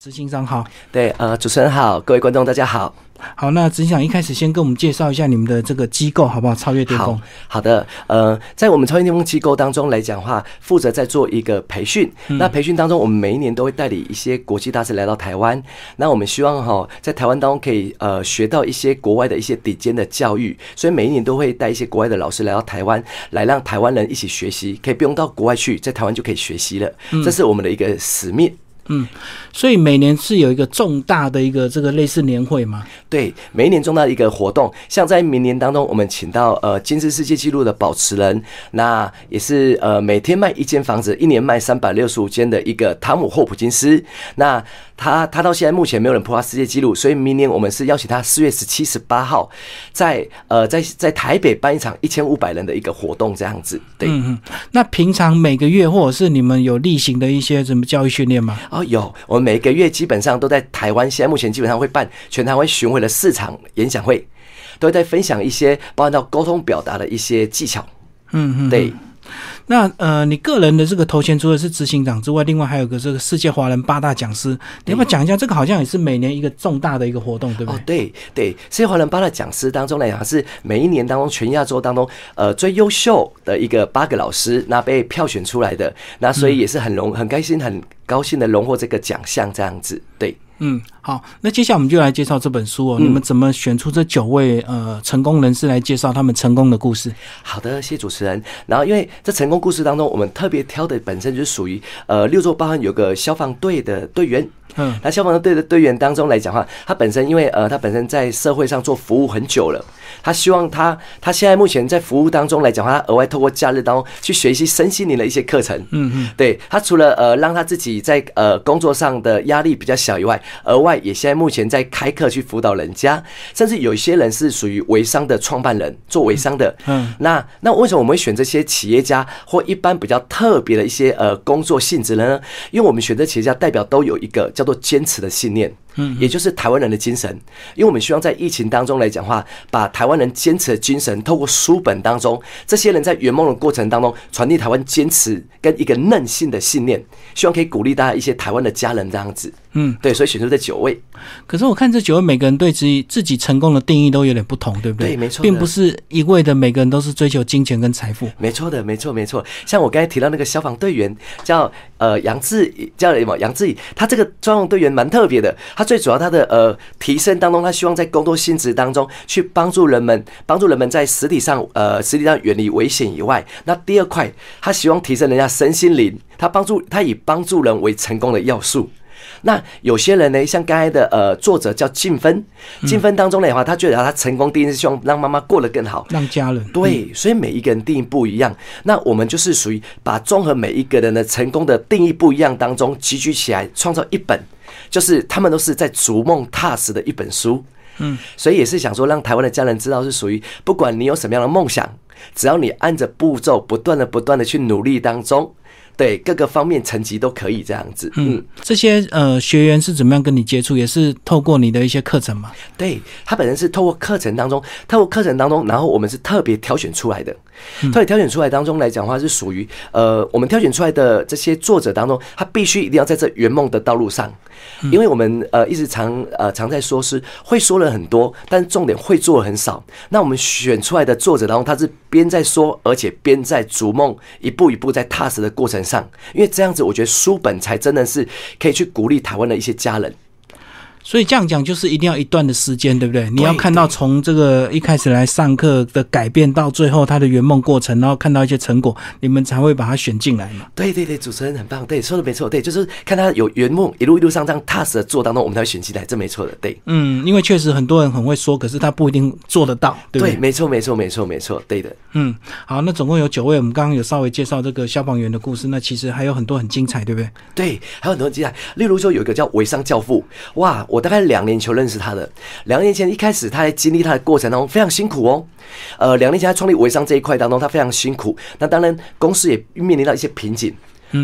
执行长好，对，呃，主持人好，各位观众大家好。好，那执行长一开始先跟我们介绍一下你们的这个机构好不好？超越巅峰好，好的，呃，在我们超越巅峰机构当中来讲的话，负责在做一个培训。那培训当中，我们每一年都会带领一些国际大师来到台湾。那我们希望哈，在台湾当中可以呃学到一些国外的一些顶尖的教育，所以每一年都会带一些国外的老师来到台湾，来让台湾人一起学习，可以不用到国外去，在台湾就可以学习了。这是我们的一个使命。嗯，所以每年是有一个重大的一个这个类似年会吗？对，每一年重大的一个活动，像在明年当中，我们请到呃金氏世界纪录的保持人，那也是呃每天卖一间房子，一年卖三百六十五间的一个汤姆霍普金斯，那。他他到现在目前没有人破他世界纪录，所以明年我们是邀请他四月十七、十八号在呃在在台北办一场一千五百人的一个活动，这样子。对，嗯嗯。那平常每个月或者是你们有例行的一些什么教育训练吗？哦，有，我们每个月基本上都在台湾，现在目前基本上会办全台湾巡回的四场演讲会，都在分享一些包含到沟通表达的一些技巧。嗯嗯，对。那呃，你个人的这个头衔除了是执行长之外，另外还有个这个世界华人八大讲师，你要不要讲一下？这个好像也是每年一个重大的一个活动，对不对？哦，对对，世界华人八大讲师当中来讲，是每一年当中全亚洲当中呃最优秀的一个八个老师，那被票选出来的，那所以也是很荣很开心很高兴的荣获这个奖项这样子，对。嗯，好，那接下来我们就来介绍这本书哦。你们怎么选出这九位呃成功人士来介绍他们成功的故事？好的，谢谢主持人。然后，因为这成功故事当中，我们特别挑的本身就是属于呃六座包含有个消防队的队员。嗯，那消防队的队员当中来讲话，他本身因为呃，他本身在社会上做服务很久了，他希望他他现在目前在服务当中来讲话，他额外透过假日当中去学习身心灵的一些课程。嗯嗯，对他除了呃让他自己在呃工作上的压力比较小以外，额外也现在目前在开课去辅导人家，甚至有一些人是属于微商的创办人，做微商的。嗯，那那为什么我们会选这些企业家或一般比较特别的一些呃工作性质呢？因为我们选择企业家代表都有一个叫。做坚持的信念，嗯，也就是台湾人的精神。因为我们希望在疫情当中来讲话，把台湾人坚持的精神，透过书本当中，这些人在圆梦的过程当中，传递台湾坚持跟一个韧性的信念，希望可以鼓励大家一些台湾的家人这样子。嗯，对，所以选出这九位。可是我看这九位每个人对自己自己成功的定义都有点不同，对不对？对，没错，并不是一味的每个人都是追求金钱跟财富。没错的，没错，没错。像我刚才提到那个消防队员叫呃杨志，叫什么杨志宇？他这个专用队员蛮特别的。他最主要他的呃提升当中，他希望在工作性质当中去帮助人们，帮助人们在实体上呃实体上远离危险以外，那第二块他希望提升人家身心灵，他帮助他以帮助人为成功的要素。那有些人呢，像刚才的呃作者叫静芬，静芬当中的话，他觉得他成功第一是希望让妈妈过得更好，让家人对，所以每一个人定义不一样。那我们就是属于把综合每一个人的成功的定义不一样当中集聚起来，创造一本，就是他们都是在逐梦踏实的一本书。嗯，所以也是想说，让台湾的家人知道是属于，不管你有什么样的梦想，只要你按着步骤，不断的不断的去努力当中。对各个方面成绩都可以这样子。嗯，这些呃学员是怎么样跟你接触？也是透过你的一些课程吗？对他本身是透过课程当中，透过课程当中，然后我们是特别挑选出来的。特别挑选出来当中来讲的话，是属于呃我们挑选出来的这些作者当中，他必须一定要在这圆梦的道路上。因为我们呃一直常呃常在说是会说了很多，但重点会做很少。那我们选出来的作者当中，他是边在说，而且边在逐梦，一步一步在踏实的过程上。因为这样子，我觉得书本才真的是可以去鼓励台湾的一些家人。所以这样讲就是一定要一段的时间，对不对？你要看到从这个一开始来上课的改变，到最后他的圆梦过程，然后看到一些成果，你们才会把他选进来嘛？对对对，主持人很棒，对，说的没错，对，就是看他有圆梦，一路一路上这样踏实的做当中，我们才会选进来，这没错的，对。嗯，因为确实很多人很会说，可是他不一定做得到，对不对？没错，没错，没错，没错，对的。嗯，好，那总共有九位，我们刚刚有稍微介绍这个消防员的故事，那其实还有很多很精彩，对不对？对，还有很多很精彩，例如说有一个叫微商教父，哇，我大概两年前。认识他的两年前，一开始他在经历他的过程当中非常辛苦哦。呃，两年前他创立微商这一块当中，他非常辛苦。那当然，公司也面临到一些瓶颈，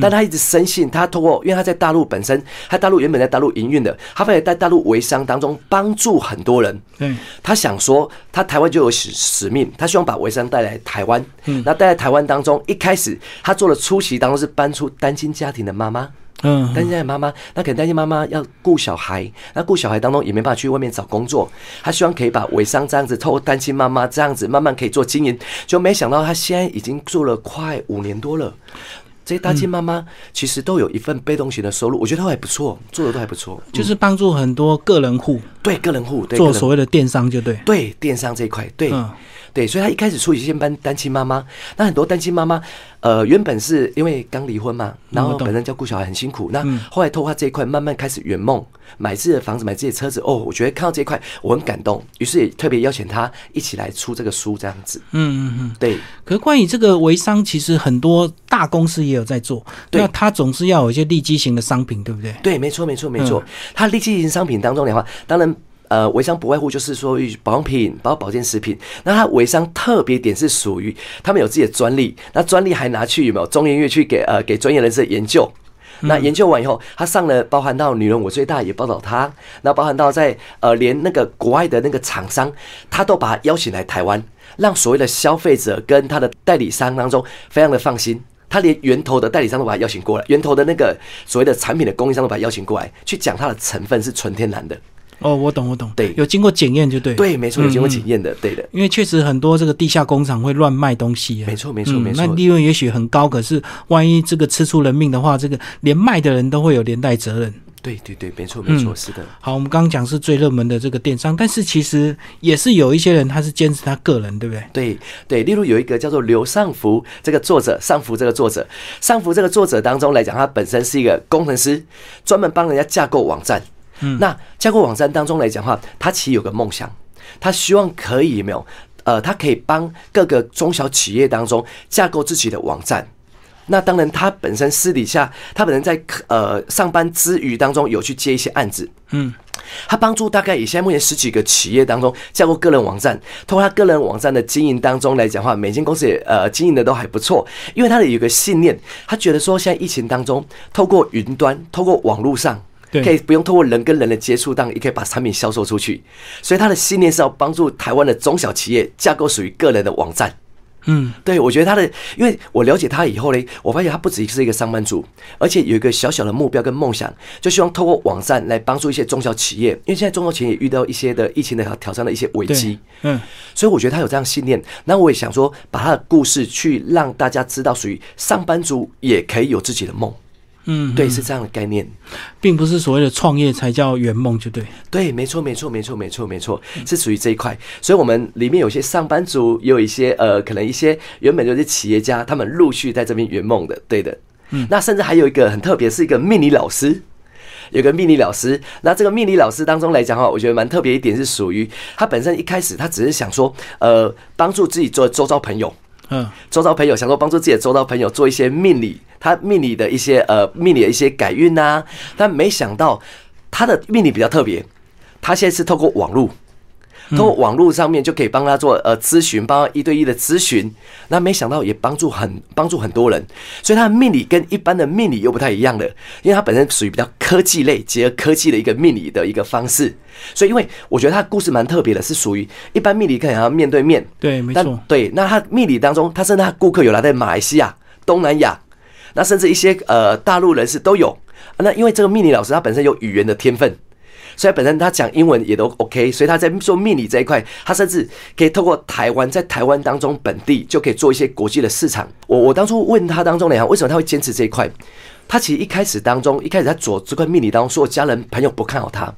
但他一直深信，他通过，因为他在大陆本身，他大陆原本在大陆营运的，他会在大陆微商当中帮助很多人。对，他想说，他台湾就有使使命，他希望把微商带来台湾。嗯，那带来台湾当中，一开始他做了初期当中是搬出单亲家庭的妈妈。嗯，单亲家庭妈妈，那可能担心妈妈要顾小孩，那顾小孩当中也没办法去外面找工作，他希望可以把微商这样子，透过单亲妈妈这样子慢慢可以做经营，就没想到他现在已经做了快五年多了。这些单亲妈妈其实都有一份被动型的收入，我觉得都还不错，做的都还不错，就是帮助很多个人户，对个人户做所谓的电商就对，对电商这一块，对。对，所以他一开始处理先班单亲妈妈，那很多单亲妈妈，呃，原本是因为刚离婚嘛，然后本身照顾小孩很辛苦，那后来透过这一块慢慢开始圆梦，买自己的房子，买自己的车子。哦，我觉得看到这一块我很感动，于是也特别邀请他一起来出这个书，这样子。嗯嗯嗯，对。可是关于这个微商，其实很多大公司也有在做，那他总是要有一些利基型的商品，对不对？对，没错，没错，没错。他利基型商品当中的话，当然。呃，微商不外乎就是说保养品，包括保健食品。那它微商特别点是属于他们有自己的专利，那专利还拿去有没有中研院去给呃给专业人士研究？那研究完以后，他上了包含到女人我最大也报道他，那包含到在呃连那个国外的那个厂商，他都把他邀请来台湾，让所谓的消费者跟他的代理商当中非常的放心。他连源头的代理商都把他邀请过来，源头的那个所谓的产品的供应商都把他邀请过来，去讲它的成分是纯天然的。哦，我懂，我懂，对，有经过检验就对，对，没错，有经过检验的，对的，因为确实很多这个地下工厂会乱卖东西，没错，没错，没错，那利润也许很高，可是万一这个吃出人命的话，这个连卖的人都会有连带责任。对，对，对，没错，没错，是的。好，我们刚刚讲是最热门的这个电商，但是其实也是有一些人他是坚持他个人，对不对？对，对，例如有一个叫做刘尚福这个作者，尚福这个作者，尚福这个作者当中来讲，他本身是一个工程师，专门帮人家架构网站。嗯，那架构网站当中来讲话，他其实有个梦想，他希望可以有没有？呃，他可以帮各个中小企业当中架构自己的网站。那当然，他本身私底下，他本人在呃上班之余当中有去接一些案子。嗯，他帮助大概以现在目前十几个企业当中架构个人网站。通过他个人网站的经营当中来讲话，每间公司也呃经营的都还不错。因为他的有个信念，他觉得说现在疫情当中，透过云端，透过网络上。可以不用通过人跟人的接触，当也可以把产品销售出去。所以他的信念是要帮助台湾的中小企业架构属于个人的网站。嗯，对，我觉得他的，因为我了解他以后呢，我发现他不只是一个上班族，而且有一个小小的目标跟梦想，就希望透过网站来帮助一些中小企业。因为现在中小企业也遇到一些的疫情的挑战的一些危机。嗯，所以我觉得他有这样信念。那我也想说，把他的故事去让大家知道，属于上班族也可以有自己的梦。嗯，对，是这样的概念，并不是所谓的创业才叫圆梦，就对。对，没错，没错，没错，没错，没错，是属于这一块。所以，我们里面有些上班族，也有一些呃，可能一些原本就是企业家，他们陆续在这边圆梦的，对的。嗯，那甚至还有一个很特别，是一个命理老师，有个命理老师。那这个命理老师当中来讲哈，我觉得蛮特别一点是属于他本身一开始他只是想说，呃，帮助自己做周遭朋友。嗯，周遭朋友想说帮助自己的周遭朋友做一些命理，他命理的一些呃命理的一些改运呐，但没想到他的命理比较特别，他现在是透过网络。通过网络上面就可以帮他做呃咨询，帮他一对一的咨询。那没想到也帮助很帮助很多人，所以他的命理跟一般的命理又不太一样的，因为他本身属于比较科技类，结合科技的一个命理的一个方式。所以，因为我觉得他的故事蛮特别的，是属于一般命理可能要面对面。对，没错。对，那他命理当中，他甚至他顾客有来在马来西亚、东南亚，那甚至一些呃大陆人士都有。那因为这个命理老师他本身有语言的天分。所以本身他讲英文也都 OK，所以他在做命理这一块，他甚至可以透过台湾，在台湾当中本地就可以做一些国际的市场。我我当初问他当中呢，为什么他会坚持这一块？他其实一开始当中，一开始在做这块命理当中，所有家人朋友不看好他，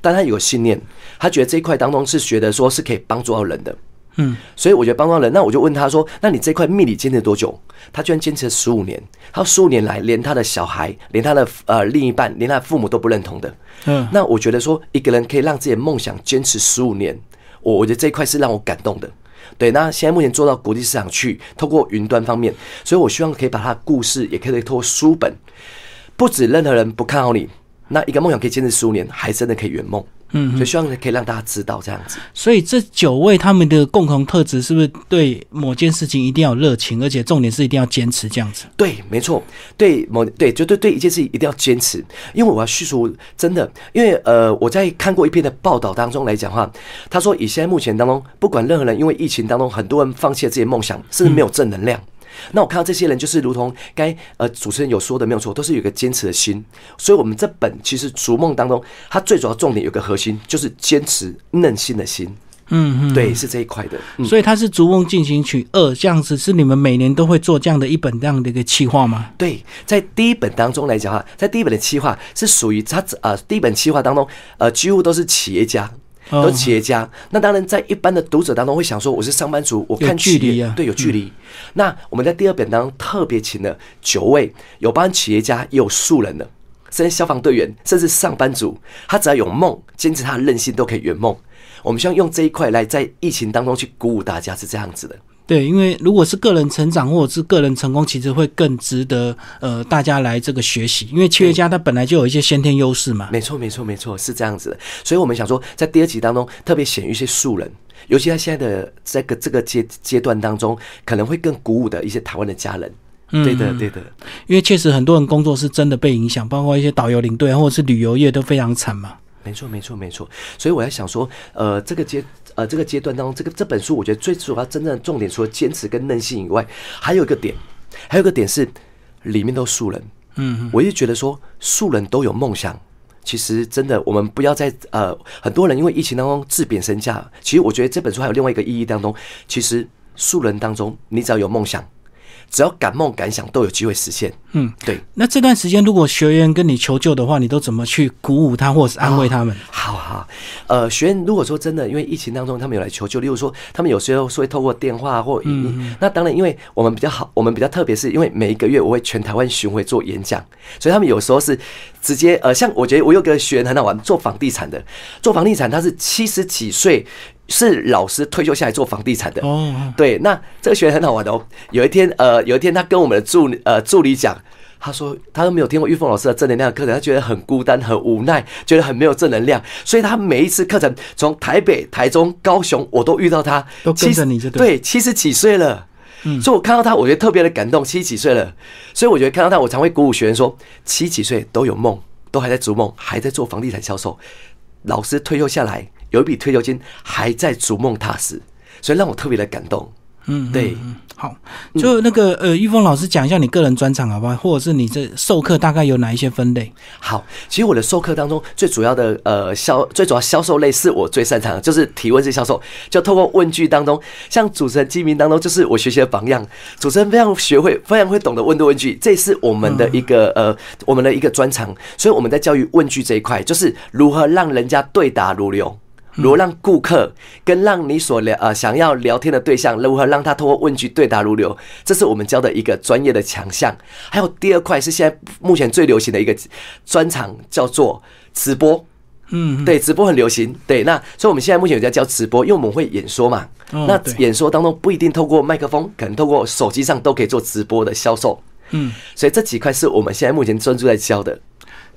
但他有信念，他觉得这一块当中是觉得说是可以帮助到人的。嗯，所以我觉得帮到人，那我就问他说：“那你这块命理坚持多久？”他居然坚持了十五年。他十五年来，连他的小孩，连他的呃另一半，连他的父母都不认同的。嗯，那我觉得说一个人可以让自己的梦想坚持十五年，我我觉得这一块是让我感动的。对，那现在目前做到国际市场去，透过云端方面，所以我希望可以把他的故事，也可以透过书本，不止任何人不看好你，那一个梦想可以坚持十五年，还真的可以圆梦。嗯，所以希望可以让大家知道这样子。所以这九位他们的共同特质是不是对某件事情一定要热情，而且重点是一定要坚持这样子？对，没错，对某对，就对对一件事情一定要坚持。因为我要叙述真的，因为呃，我在看过一篇的报道当中来讲话，他说以现在目前当中，不管任何人，因为疫情当中很多人放弃了自己的梦想，甚至没有正能量。那我看到这些人，就是如同该呃主持人有说的没有错，都是有一个坚持的心。所以，我们这本其实逐梦当中，它最主要重点有个核心，就是坚持嫩心的心。嗯嗯，对，是这一块的。所以它是《逐梦进行曲二》这样子，是你们每年都会做这样的一本这样的一个企划吗？对，在第一本当中来讲哈，在第一本的企划是属于它呃第一本企划当中，呃几乎都是企业家。都是企业家，那当然在一般的读者当中会想说，我是上班族，我看距离对有距离。那我们在第二本当中特别请了九位有帮企业家，也有素人的，甚至消防队员，甚至上班族，他只要有梦，坚持他的韧性，都可以圆梦。我们希望用这一块来在疫情当中去鼓舞大家，是这样子的。对，因为如果是个人成长或者是个人成功，其实会更值得呃大家来这个学习。因为企业家他本来就有一些先天优势嘛。没错，没错，没错，是这样子的。所以我们想说，在第二集当中特别显一些素人，尤其在现在的这个这个阶阶段当中，可能会更鼓舞的一些台湾的家人。对的，对的。因为确实很多人工作是真的被影响，包括一些导游领队或者是旅游业都非常惨嘛。没错，没错，没错。所以我在想说，呃，这个阶呃这个阶段当中，这个这本书，我觉得最主要真正的重点，除了坚持跟韧性以外，还有一个点，还有一个点是里面都素人。嗯，我一直觉得说素人都有梦想。其实真的，我们不要在呃，很多人因为疫情当中自贬身价。其实我觉得这本书还有另外一个意义当中，其实素人当中，你只要有梦想。只要敢梦敢想，都有机会实现。嗯，对。那这段时间，如果学员跟你求救的话，你都怎么去鼓舞他，或者是安慰他们？好好，呃，学员如果说真的，因为疫情当中，他们有来求救，例如说，他们有时候是会透过电话或语音。那当然，因为我们比较好，我们比较特别，是因为每一个月我会全台湾巡回做演讲，所以他们有时候是直接呃，像我觉得我有个学员很好玩，做房地产的，做房地产他是七十几岁。是老师退休下来做房地产的哦，对，那这个学员很好玩的哦。有一天，呃，有一天他跟我们的助呃助理讲，他说他都没有听过玉凤老师的正能量课程，他觉得很孤单、很无奈，觉得很没有正能量，所以他每一次课程从台北、台中、高雄，我都遇到他，都跟着你这对七十几岁了，嗯，所以我看到他，我觉得特别的感动。七十几岁了，所以我觉得看到他，我常会鼓舞学员说，七十几岁都有梦，都还在逐梦，还在做房地产销售。老师退休下来。有一笔退休金还在逐梦踏实，所以让我特别的感动。嗯，对。好，就那个呃，玉峰老师讲一下你个人专场好不好？或者是你这授课大概有哪一些分类？好，其实我的授课当中最主要的呃销最主要销售类是我最擅长的，就是提问式销售。就透过问句当中，像主持人基民当中，就是我学习的榜样。主持人非常学会，非常会懂得问的问句，这是我们的一个呃我们的一个专长。所以我们在教育问句这一块，就是如何让人家对答如流。如何让顾客跟让你所聊呃想要聊天的对象，如何让他通过问句对答如流，这是我们教的一个专业的强项。还有第二块是现在目前最流行的一个专长，叫做直播。嗯，对，直播很流行。对，那所以我们现在目前有在教直播，因为我们会演说嘛。那演说当中不一定透过麦克风，可能透过手机上都可以做直播的销售。嗯，所以这几块是我们现在目前专注在教的。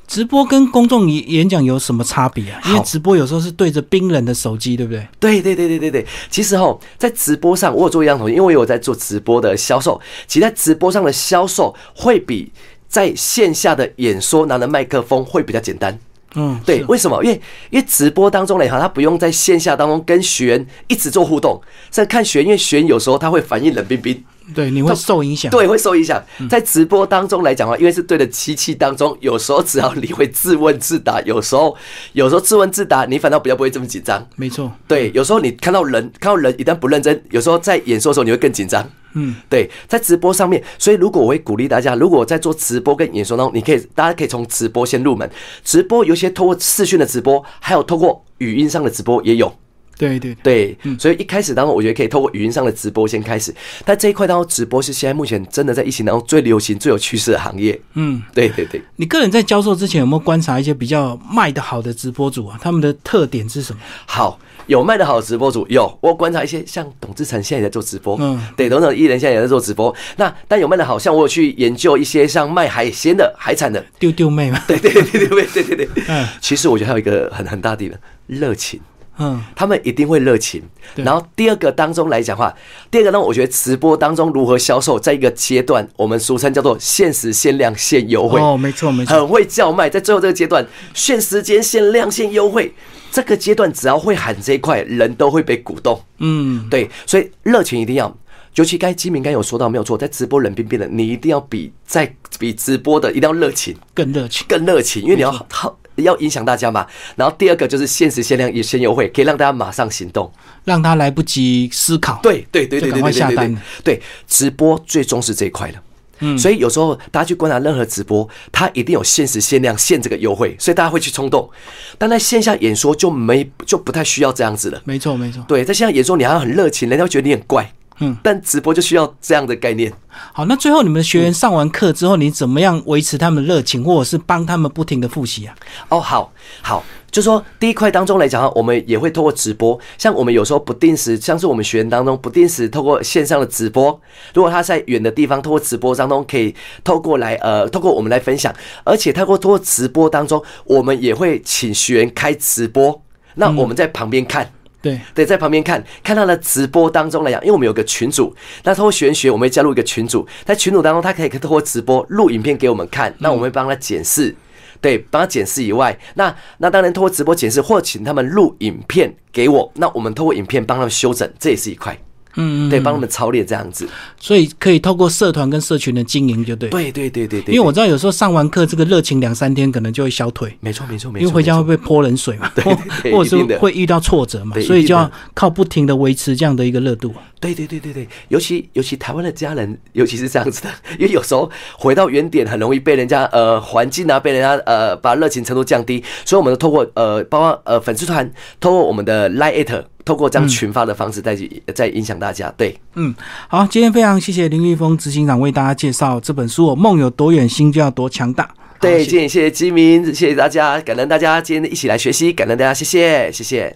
直播跟公众演演讲有什么差别啊？因为直播有时候是对着冰冷的手机，对不对？对对对对对对。其实哈，在直播上我有做一样东西，因为我有在做直播的销售。其实，在直播上的销售会比在线下的演说拿着麦克风会比较简单。嗯，对，为什么？因为因为直播当中呢，哈，他不用在线下当中跟学员一直做互动，在看学员，因为学员有时候他会反应冷冰冰。对，你会受影响。对，会受影响。在直播当中来讲的话，因为是对的机器当中，有时候只要你会自问自答，有时候有时候自问自答，你反倒比较不会这么紧张。没错。对，有时候你看到人，看到人一旦不认真，有时候在演说的时候你会更紧张。嗯，对，在直播上面，所以如果我会鼓励大家，如果在做直播跟演说当中，你可以大家可以从直播先入门。直播有些通过视讯的直播，还有透过语音上的直播也有。对对对，所以一开始当中，我觉得可以透过语音上的直播先开始。但这一块当中，直播是现在目前真的在疫情当中最流行、最有趋势的行业。嗯，对对对。你个人在教授之前有没有观察一些比较卖的好的直播主啊？他们的特点是什么？好，有卖的好的直播主有。我观察一些像董志成现在也在做直播，嗯，对，董董艺人现在也在做直播。那但有卖的好像我有去研究一些像卖海鲜的海产的丢丢妹嘛？对对对对对对对对。嗯，其实我觉得还有一个很很大的热情。嗯，他们一定会热情。然后第二个当中来讲话，第二个呢，我觉得直播当中如何销售，在一个阶段，我们俗称叫做限时限量限优惠。哦，没错没错，很会叫卖。在最后这个阶段，限时间、限量、限优惠，这个阶段只要会喊这一块，人都会被鼓动。嗯，对，所以热情一定要。尤其该基民刚有说到没有错，在直播冷冰冰的，你一定要比在比直播的一定要热情，更热情，更热情，因为你要好要影响大家嘛。然后第二个就是限时限量也先优惠，可以让大家马上行动，让他来不及思考，对对对对对对对对，对直播最重视这一块了。嗯，所以有时候大家去观察任何直播，它一定有限时限量限这个优惠，所以大家会去冲动。但在线下演说就没就不太需要这样子了。没错没错，对，在线下演说你还要很热情，人家会觉得你很怪。嗯，但直播就需要这样的概念。好，那最后你们的学员上完课之后，你怎么样维持他们的热情，或者是帮他们不停的复习啊？哦，好，好，就说第一块当中来讲我们也会透过直播，像我们有时候不定时，像是我们学员当中不定时透过线上的直播，如果他在远的地方，透过直播当中可以透过来呃，透过我们来分享，而且透过透过直播当中，我们也会请学员开直播，那我们在旁边看。对对，在旁边看看他的直播当中来讲，因为我们有个群主，那通过玄学，我们会加入一个群主，在群主当中，他可以透过直播录影片给我们看，那我们会帮他检视，对，帮他检视以外，那那当然通过直播检视，或请他们录影片给我，那我们透过影片帮他们修整，这也是一块。嗯，对，帮他们操练这样子，所以可以透过社团跟社群的经营，就对。对对对对对。因为我知道有时候上完课，这个热情两三天可能就会消退。没错没错没错。因为回家会被泼冷水嘛，对，或者是会遇到挫折嘛，所以就要靠不停的维持这样的一个热度。对对对对对，尤其尤其台湾的家人，尤其是这样子的，因为有时候回到原点，很容易被人家呃环境啊，被人家呃把热情程度降低，所以我们都透过呃包括呃粉丝团，透过我们的 Lite。透过这样群发的方式，再去再影响大家。对，嗯，好，今天非常谢谢林玉峰执行长为大家介绍这本书《梦有多远，心就要多强大》。对，今天谢谢基民，谢谢大家，感恩大家今天一起来学习，感恩大家，谢谢，谢谢。